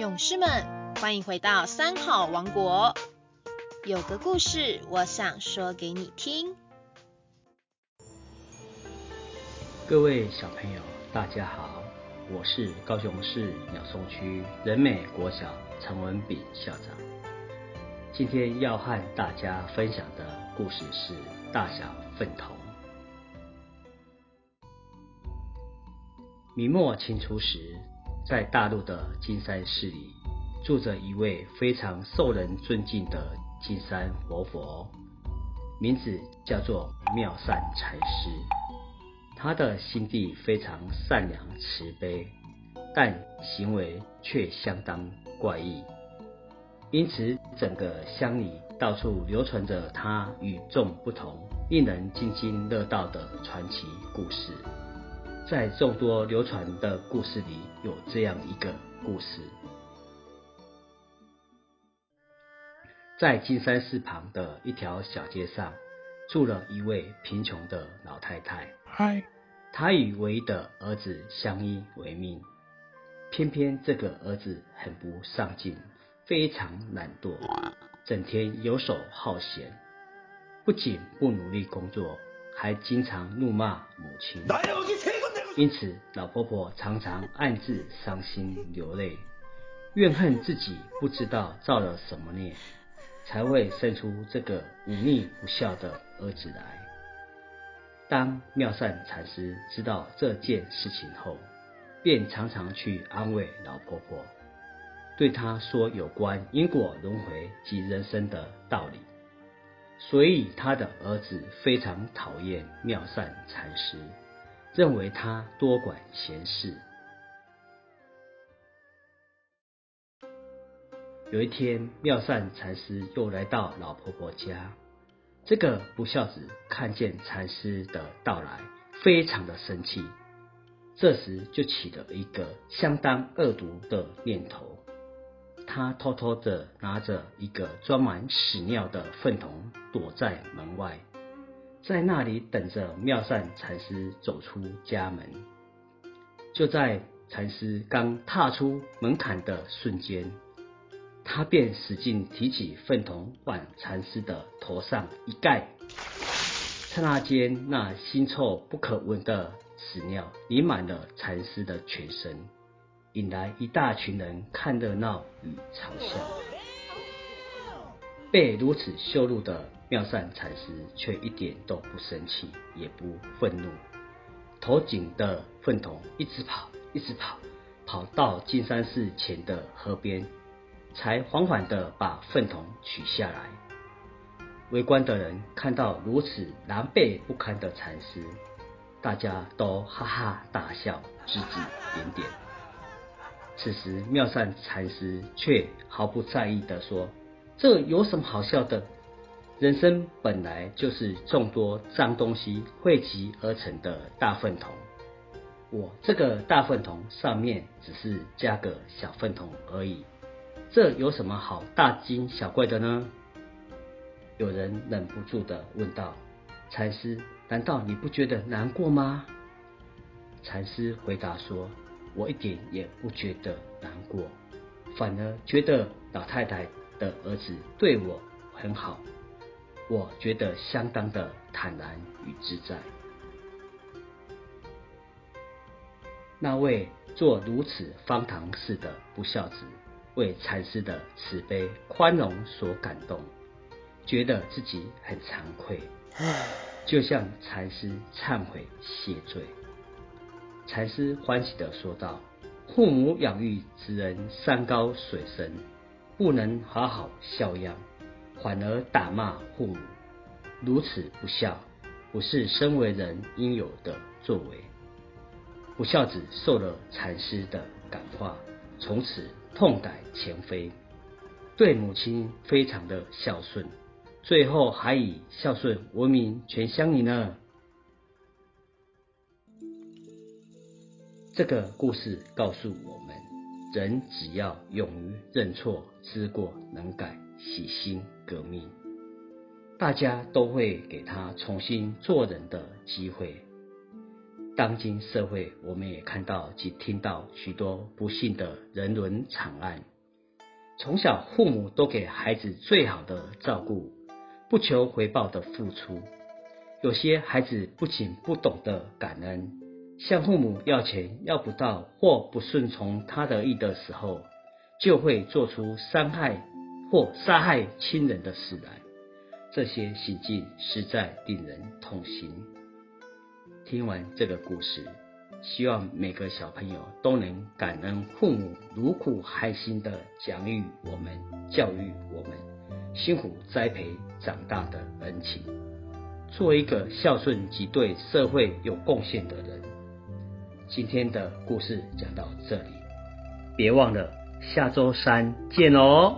勇士们，欢迎回到三好王国。有个故事，我想说给你听。各位小朋友，大家好，我是高雄市鸟松区人美国小陈文炳校长。今天要和大家分享的故事是《大小粪桶》。明末清初时。在大陆的金山寺里，住着一位非常受人尊敬的金山活佛，名字叫做妙善禅师。他的心地非常善良慈悲，但行为却相当怪异，因此整个乡里到处流传着他与众不同、令人津津乐道的传奇故事。在众多流传的故事里，有这样一个故事：在金山寺旁的一条小街上，住了一位贫穷的老太太。嗨，她与唯一的儿子相依为命，偏偏这个儿子很不上进，非常懒惰，整天游手好闲，不仅不努力工作，还经常怒骂母亲。因此，老婆婆常常暗自伤心流泪，怨恨自己不知道造了什么孽，才会生出这个忤逆不孝的儿子来。当妙善禅师知道这件事情后，便常常去安慰老婆婆，对她说有关因果轮回及人生的道理。所以，他的儿子非常讨厌妙善禅师。认为他多管闲事。有一天，妙善禅师又来到老婆婆家。这个不孝子看见禅师的到来，非常的生气。这时就起了一个相当恶毒的念头。他偷偷的拿着一个装满屎尿的粪桶，躲在门外。在那里等着妙善禅师走出家门。就在禅师刚踏出门槛的瞬间，他便使劲提起粪桶往禅师的头上一盖。刹那间，那腥臭不可闻的屎尿淋满了禅师的全身，引来一大群人看热闹与嘲笑。被如此羞辱的。妙善禅师却一点都不生气，也不愤怒，头顶的粪桶一直跑，一直跑，跑到金山寺前的河边，才缓缓的把粪桶取下来。围观的人看到如此狼狈不堪的禅师，大家都哈哈大笑，指指点点。此时妙善禅师却毫不在意的说：“这有什么好笑的？”人生本来就是众多脏东西汇集而成的大粪桶，我这个大粪桶上面只是加个小粪桶而已，这有什么好大惊小怪的呢？有人忍不住的问道：“禅师，难道你不觉得难过吗？”禅师回答说：“我一点也不觉得难过，反而觉得老太太的儿子对我很好。”我觉得相当的坦然与自在。那位做如此方唐事的不孝子，为禅师的慈悲宽容所感动，觉得自己很惭愧，就向禅师忏悔谢罪。禅师欢喜的说道：“父母养育之人山高水深，不能好好孝养。”反而打骂父母，如此不孝，不是身为人应有的作为。不孝子受了禅师的感化，从此痛改前非，对母亲非常的孝顺，最后还以孝顺闻名全乡里呢。这个故事告诉我们，人只要勇于认错、知过、能改。洗心革命，大家都会给他重新做人的机会。当今社会，我们也看到及听到许多不幸的人伦惨案。从小，父母都给孩子最好的照顾，不求回报的付出。有些孩子不仅不懂得感恩，向父母要钱要不到或不顺从他的意的时候，就会做出伤害或杀害亲人的事来。这些行径实在令人痛心。听完这个故事，希望每个小朋友都能感恩父母如苦海心的养育我们、教育我们、辛苦栽培长大的恩情，做一个孝顺及对社会有贡献的人。今天的故事讲到这里，别忘了下周三见哦。